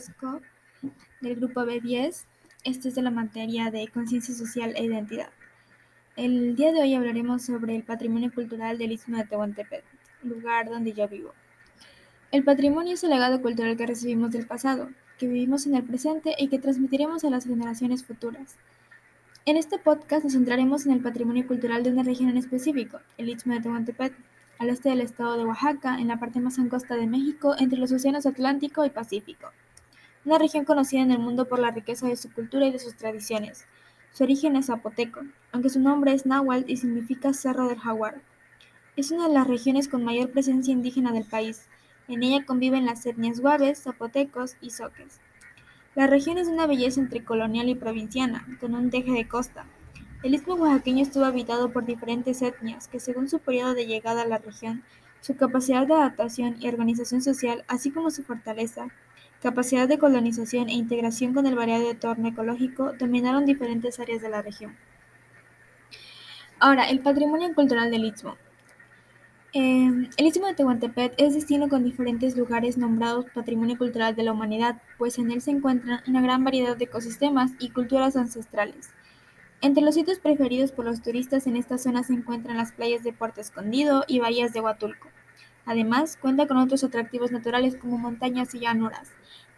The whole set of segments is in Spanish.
Bosco del grupo B10. Este es de la materia de conciencia social e identidad. El día de hoy hablaremos sobre el patrimonio cultural del Istmo de Tehuantepec, lugar donde yo vivo. El patrimonio es el legado cultural que recibimos del pasado, que vivimos en el presente y que transmitiremos a las generaciones futuras. En este podcast nos centraremos en el patrimonio cultural de una región en específico, el Istmo de Tehuantepec, al este del estado de Oaxaca, en la parte más angosta de México, entre los océanos Atlántico y Pacífico. Una región conocida en el mundo por la riqueza de su cultura y de sus tradiciones. Su origen es zapoteco, aunque su nombre es náhuatl y significa Cerro del Jaguar. Es una de las regiones con mayor presencia indígena del país. En ella conviven las etnias guaves, zapotecos y soques. La región es una belleza entre colonial y provinciana, con un teje de costa, el istmo oaxaqueño estuvo habitado por diferentes etnias que, según su periodo de llegada a la región, su capacidad de adaptación y organización social, así como su fortaleza, capacidad de colonización e integración con el variado entorno ecológico, dominaron diferentes áreas de la región. Ahora, el patrimonio cultural del Istmo. Em, el Istmo de Tehuantepec es destino con diferentes lugares nombrados Patrimonio Cultural de la Humanidad, pues en él se encuentran una gran variedad de ecosistemas y culturas ancestrales. Entre los sitios preferidos por los turistas en esta zona se encuentran las playas de Puerto Escondido y bahías de Huatulco. Además, cuenta con otros atractivos naturales como montañas y llanuras,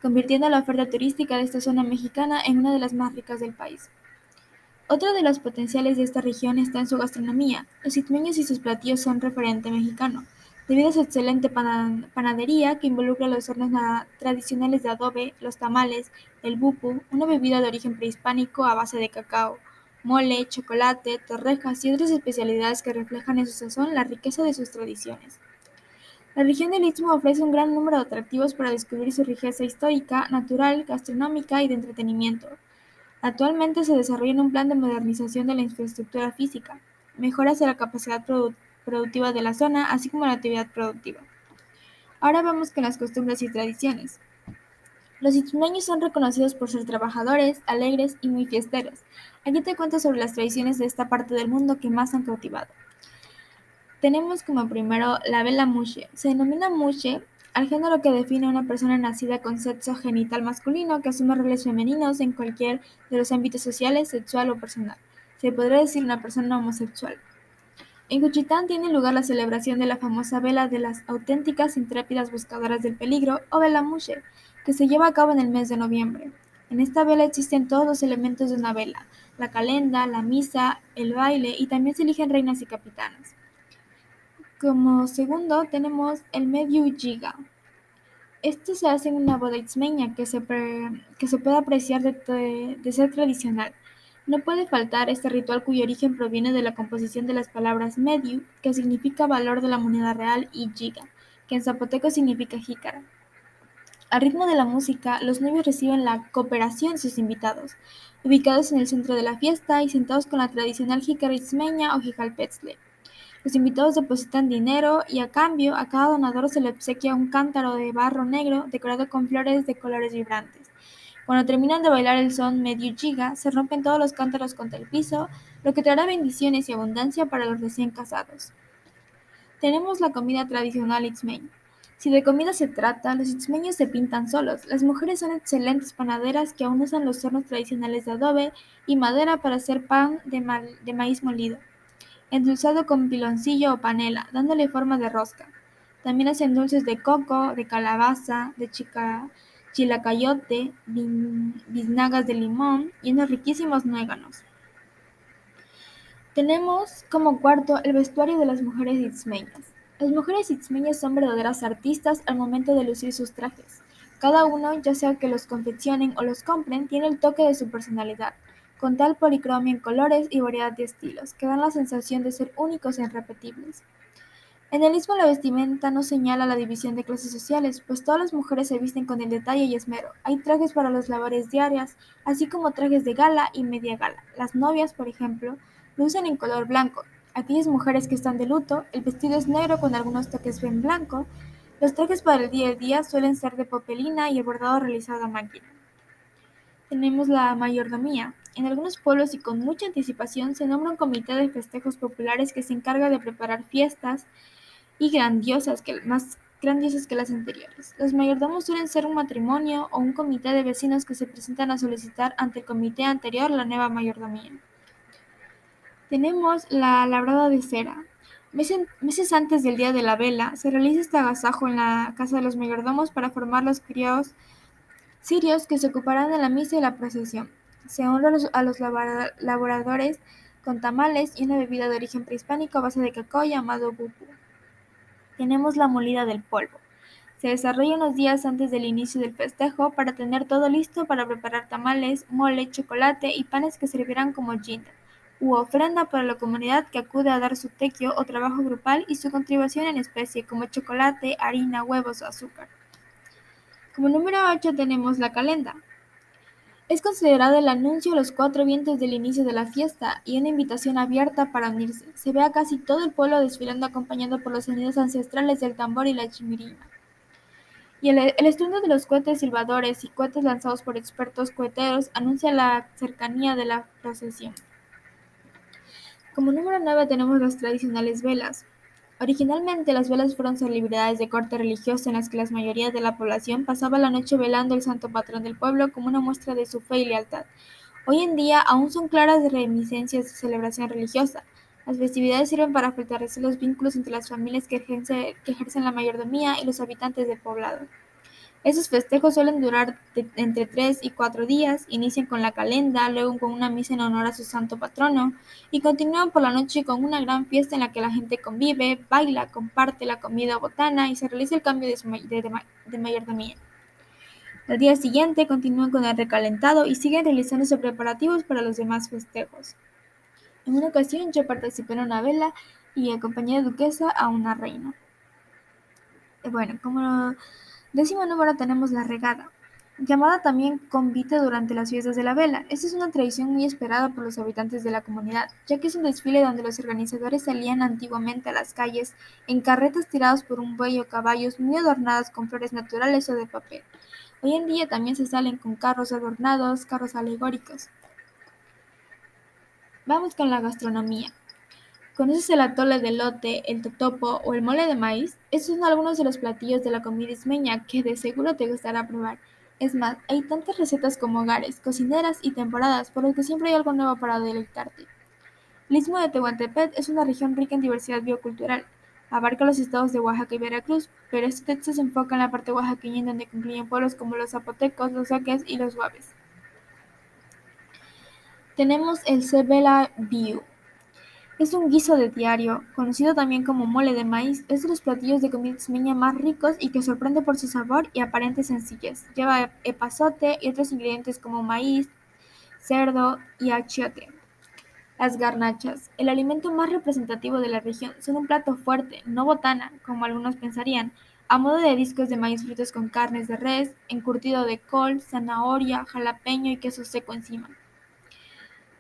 convirtiendo la oferta turística de esta zona mexicana en una de las más ricas del país. Otro de los potenciales de esta región está en su gastronomía. Los itmeños y sus platillos son referente mexicano, debido a su excelente panadería que involucra los hornos tradicionales de adobe, los tamales, el bupu, una bebida de origen prehispánico a base de cacao, mole, chocolate, torrejas y otras especialidades que reflejan en su sazón la riqueza de sus tradiciones. La región del Istmo ofrece un gran número de atractivos para descubrir su riqueza histórica, natural, gastronómica y de entretenimiento. Actualmente se desarrolla un plan de modernización de la infraestructura física, mejoras de la capacidad productiva de la zona, así como la actividad productiva. Ahora vamos con las costumbres y tradiciones. Los ismeños son reconocidos por ser trabajadores, alegres y muy fiesteros. Aquí te cuento sobre las tradiciones de esta parte del mundo que más han cautivado. Tenemos como primero la vela mushe. Se denomina mushe al género que define a una persona nacida con sexo genital masculino que asume roles femeninos en cualquier de los ámbitos sociales, sexual o personal. Se podría decir una persona homosexual. En Cuchitán tiene lugar la celebración de la famosa vela de las auténticas intrépidas buscadoras del peligro o vela mushe, que se lleva a cabo en el mes de noviembre. En esta vela existen todos los elementos de una vela, la calenda, la misa, el baile y también se eligen reinas y capitanas. Como segundo tenemos el medio giga. Esto se hace en una boda ismeña que se, que se puede apreciar de, ser tradicional. No puede faltar este ritual cuyo origen proviene de la composición de las palabras medio, que significa valor de la moneda real, y giga, que en zapoteco significa jícara. Al ritmo de la música, los novios reciben la cooperación de sus invitados, ubicados en el centro de la fiesta y sentados con la tradicional jicarismeña o jijalpetzle. Los invitados depositan dinero y a cambio a cada donador se le obsequia un cántaro de barro negro decorado con flores de colores vibrantes. Cuando terminan de bailar el son medio giga, se rompen todos los cántaros contra el piso, lo que traerá bendiciones y abundancia para los recién casados. Tenemos la comida tradicional itzmeña. Si de comida se trata, los itzmeños se pintan solos. Las mujeres son excelentes panaderas que aún usan los hornos tradicionales de adobe y madera para hacer pan de, maíz molido, endulzado con piloncillo o panela, dándole forma de rosca. También hacen dulces de coco, de calabaza, de chica, chilacayote, biznagas de limón y unos riquísimos nueganos. Tenemos como cuarto el vestuario de las mujeres itzmeñas. Las mujeres itzmeñas son verdaderas artistas al momento de lucir sus trajes. Cada uno, ya sea que los confeccionen o los compren, tiene el toque de su personalidad, con tal policromia en colores y variedad de estilos, que dan la sensación de ser únicos e irrepetibles. En el istmo la vestimenta no señala la división de clases sociales, pues todas las mujeres se visten con el detalle y esmero. Hay trajes para las labores diarias, así como trajes de gala y media gala. Las novias, por ejemplo, lucen en color blanco, Aquellas mujeres que están de luto, el vestido es negro con algunos toques en blanco. Los trajes para el día a día suelen ser de popelina y el bordado realizado a máquina. Tenemos la mayordomía. En algunos pueblos y con mucha anticipación se nombra un comité de festejos populares que se encarga de preparar fiestas y grandiosas que más grandiosas que las anteriores. Los mayordomos suelen ser un matrimonio o un comité de vecinos que se presentan a solicitar ante el comité anterior la nueva mayordomía. Tenemos la labrada de cera. Meses antes del día de la vela, se realiza este agasajo en la casa de los mayordomos para formar los criados sirios que se ocuparán de la misa y la procesión. Se honra a los laboradores con tamales y una bebida de origen prehispánico a base de cacao llamado bubu. Tenemos la molida del polvo. Se desarrolla unos días antes del inicio del festejo para tener todo listo para preparar tamales, mole, chocolate y panes que servirán como jinda u ofrenda para la comunidad que acude a dar su tequio o trabajo grupal y su contribución en especie como chocolate, harina, huevos o azúcar. Como número 8 tenemos la calenda. Es considerado el anuncio a los cuatro vientos del inicio de la fiesta y una invitación abierta para unirse. Se ve a casi todo el pueblo desfilando acompañado por los sonidos ancestrales del tambor y la chimirima. Y el, el estruendo de los cohetes silbadores y cohetes lanzados por expertos coheteros anuncia la cercanía de la procesión. Como número 9 tenemos las tradicionales velas. Originalmente las velas fueron celebridades de corte religioso en las que la mayoría de la población pasaba la noche velando el santo patrón del pueblo como una muestra de su fe y lealtad. Hoy en día aún son claras reminiscencias de celebración religiosa. Las festividades sirven para fortalecer los vínculos entre las familias que ejercen, la mayordomía y los habitantes del poblado. Estos festejos suelen durar entre tres y cuatro días, inician con la calenda, luego con una misa en honor a su santo patrono y continúan por la noche con una gran fiesta en la que la gente convive, baila, comparte la comida botana y se realiza el cambio de, mayordomía. Al día siguiente continúan con el recalentado y siguen realizándose preparativos para los demás festejos. En una ocasión yo participé en una vela y acompañé de duquesa a una reina. Bueno, como Décimo número tenemos la regada, llamada también convite durante las fiestas de la vela. Esta es una tradición muy esperada por los habitantes de la comunidad, ya que es un desfile donde los organizadores salían antiguamente a las calles en carretas tiradas por un buey o caballos muy adornadas con flores naturales o de papel. Hoy en día también se salen con carros adornados, carros alegóricos. Vamos con la gastronomía. ¿Conoces el atole de elote, el totopo o el mole de maíz? Estos son algunos de los platillos de la comida ismeña que de seguro te gustará probar. Es más, hay tantas recetas como hogares, cocineras y temporadas, por lo que siempre hay algo nuevo para deleitarte. El Istmo de Tehuantepec es una región rica en diversidad biocultural. Abarca los estados de Oaxaca y Veracruz, pero este texto se enfoca en la parte oaxaqueña en donde concluyen pueblos como los zapotecos, los oques y los guaves. Tenemos el Cebela Biu, es un guiso de diario, conocido también como mole de maíz, es de los platillos de comida ismeña más ricos y que sorprende por su sabor y aparente sencillez. Lleva epazote y otros ingredientes como maíz, cerdo y achiote. Las garnachas, el alimento más representativo de la región, son un plato fuerte, no botana, como algunos pensarían, a modo de discos de maíz fritos con carnes de res, encurtido de col, zanahoria, jalapeño y queso seco encima.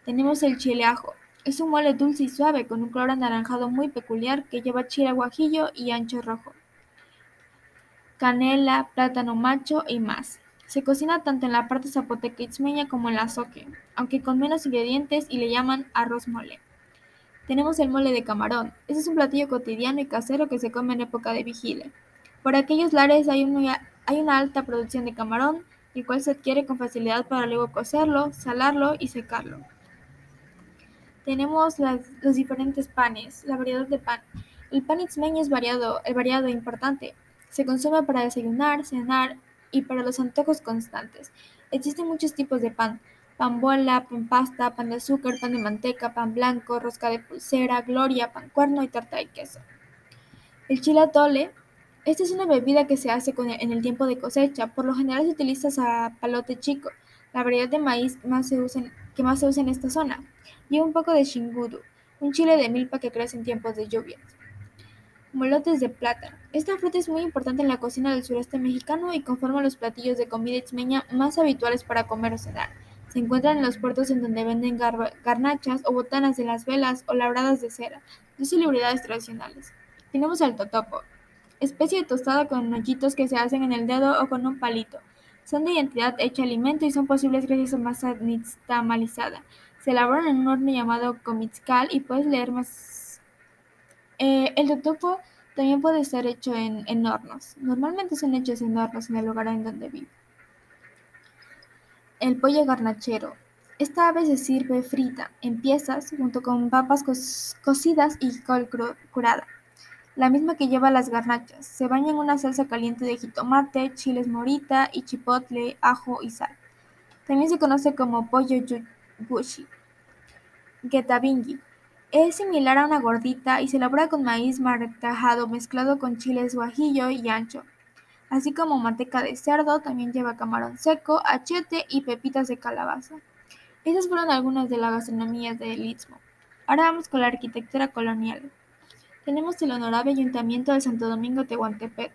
Tenemos el chile ajo, es un mole dulce y suave con un color anaranjado muy peculiar que lleva chile guajillo y ancho rojo, canela, plátano macho y más. Se cocina tanto en la parte zapoteca itzmeña como en la soque, aunque con menos ingredientes y le llaman arroz mole. Tenemos el mole de camarón. Este es un platillo cotidiano y casero que se come en época de vigilia. Por aquellos lares hay una alta producción de camarón, el cual se adquiere con facilidad para luego cocerlo, salarlo y secarlo. Tenemos los diferentes panes, la variedad de pan. El pan itzmeño es variado, el variado e importante. Se consume para desayunar, cenar y para los antojos constantes. Existen muchos tipos de pan. Pan bola, pan pasta, pan de azúcar, pan de manteca, pan blanco, rosca de pulsera, gloria, pan cuerno y tarta de queso. El chile atole. Esta es una bebida que se hace en el tiempo de cosecha. Por lo general se utiliza zapalote chico, la variedad de maíz más se usa que más se usa en esta zona. Lleva un poco de shingudu, un chile de milpa que crece en tiempos de lluvias. Molotes de plátano. Esta fruta es muy importante en la cocina del sureste mexicano y conforma los platillos de comida exmeña más habituales para comer o cenar. Se encuentran en los puertos en donde venden garnachas o botanas de las velas o labradas de cera, dos celebridades tradicionales. Tenemos el totopo, especie de tostada con hoyitos que se hacen en el dedo o con un palito. Son de identidad hecha alimento y son posibles gracias a masa nixtamalizada. Se elaboran en un horno llamado comitzcal y puedes leer más. Eh, el totopo También puede ser hecho en, en hornos. Normalmente son hechos en hornos en el lugar en donde vive. El pollo garnachero. Esta ave se sirve frita, en piezas, junto con papas cocidas y col curada, la misma que lleva las garnachas. Se baña en una salsa caliente de jitomate, chiles morita y chipotle, ajo y sal. También se conoce como pollo gushi. Getabingi. Es similar a una gordita y se elabora con maíz martajado mezclado con chiles guajillo y ancho, así como manteca de cerdo, también lleva camarón seco, achete y pepitas de calabaza. Esas fueron algunas de las gastronomías del Istmo. Ahora vamos con la arquitectura colonial. Tenemos el Honorable Ayuntamiento de Santo Domingo Tehuantepec.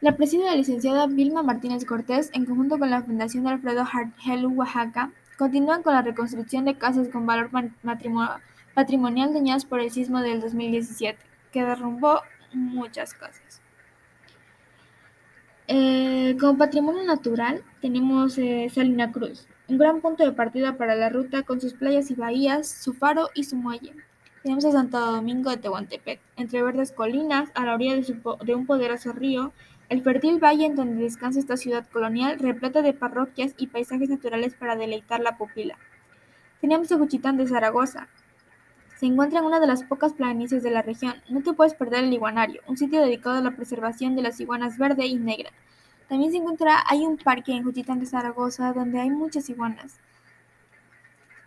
La preside la licenciada Vilma Martínez Cortés, en conjunto con la Fundación de Alfredo Hargelu Oaxaca, continúan con la reconstrucción de casas con valor patrimonial dañadas por el sismo del 2017, que derrumbó muchas casas. Eh, como patrimonio natural tenemos eh, Salina Cruz, un gran punto de partida para la ruta con sus playas y bahías, su faro y su muelle. Tenemos a Santo Domingo de Tehuantepec, entre verdes colinas, a la orilla de, un poderoso río, el fértil valle en donde descansa esta ciudad colonial repleta de parroquias y paisajes naturales para deleitar la pupila. Tenemos a Juchitán de Zaragoza. Se encuentra en una de las pocas planicies de la región. No te puedes perder el iguanario, un sitio dedicado a la preservación de las iguanas verde y negra. También se encuentra, hay un parque en Juchitán de Zaragoza donde hay muchas iguanas.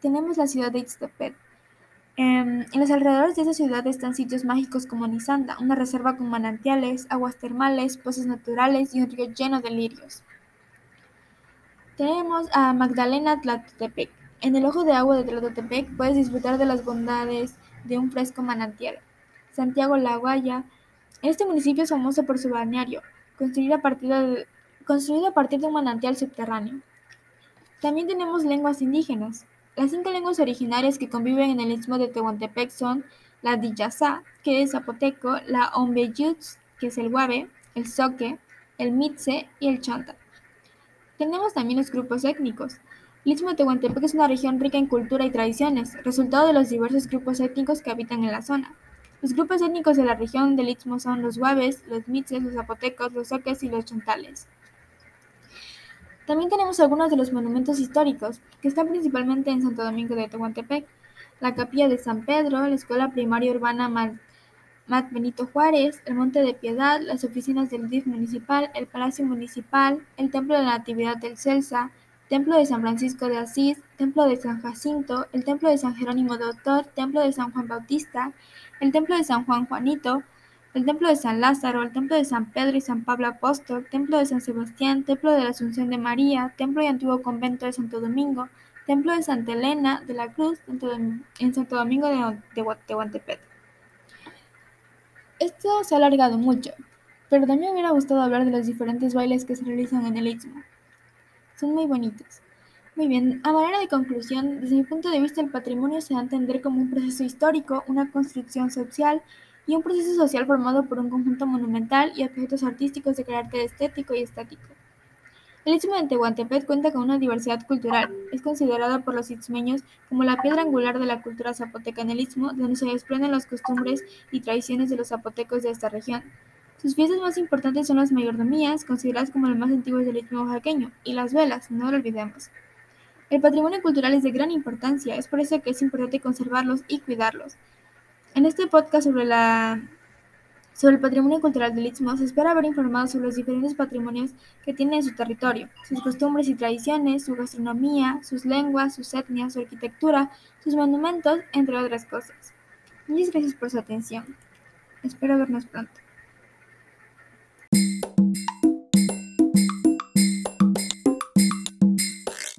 Tenemos la ciudad de Ixtepec. Em, en los alrededores de esa ciudad están sitios mágicos como Nizanda, una reserva con manantiales, aguas termales, pozos naturales y un río lleno de lirios. Tenemos a Magdalena Tlatotepec. En el ojo de agua de Tlatotepec puedes disfrutar de las bondades de un fresco manantial. Santiago La Guaya. Este municipio es famoso por su balneario, construido a partir de, construido a partir de un manantial subterráneo. También tenemos lenguas indígenas. Las cinco lenguas originarias que conviven en el istmo de Tehuantepec son la Diyasá, que es zapoteco, la Ombeyuts, que es el guave, el Soque, el Mitze y el Chanta. Tenemos también los grupos étnicos. El istmo de Tehuantepec es una región rica en cultura y tradiciones, resultado de los diversos grupos étnicos que habitan en la zona. Los grupos étnicos de la región del Istmo son los guaves, los mitzes, los zapotecos, los soques y los chontales. También tenemos algunos de los monumentos históricos, que están principalmente en Santo Domingo de Tehuantepec, la Capilla de San Pedro, la Escuela Primaria Urbana Mat Benito Juárez, el Monte de Piedad, las oficinas del DIF municipal, el Palacio Municipal, el Templo de la Natividad del Celsa, Templo de San Francisco de Asís, Templo de San Jacinto, el Templo de San Jerónimo Doctor, Templo de San Juan Bautista, el Templo de San Juan Juanito, el Templo de San Lázaro, el Templo de San Pedro y San Pablo Apóstol, Templo de San Sebastián, Templo de la Asunción de María, Templo y Antiguo Convento de Santo Domingo, Templo de Santa Elena de la Cruz en Santo Domingo de, Tehuantepec. Esto se ha alargado mucho, pero también me hubiera gustado hablar de los diferentes bailes que se realizan en el Istmo. Son muy bonitos. Muy bien, a manera de conclusión, desde mi punto de vista el patrimonio se da a entender como un proceso histórico, una construcción social y un proceso social formado por un conjunto monumental y objetos artísticos de carácter estético y estático. El Istmo de Tehuantepec cuenta con una diversidad cultural. Es considerada por los istmeños como la piedra angular de la cultura zapoteca en el Istmo, donde se desprenden las costumbres y tradiciones de los zapotecos de esta región. Sus fiestas más importantes son las mayordomías, consideradas como las más antiguas del Istmo oaxaqueño, y las velas, no lo olvidemos. El patrimonio cultural es de gran importancia, es por eso que es importante conservarlos y cuidarlos. En este podcast sobre, la, sobre el patrimonio cultural del Istmo se espera haber informado sobre los diferentes patrimonios que tiene en su territorio, sus costumbres y tradiciones, su gastronomía, sus lenguas, sus etnias, su arquitectura, sus monumentos, entre otras cosas. Muchas gracias por su atención. Espero vernos pronto.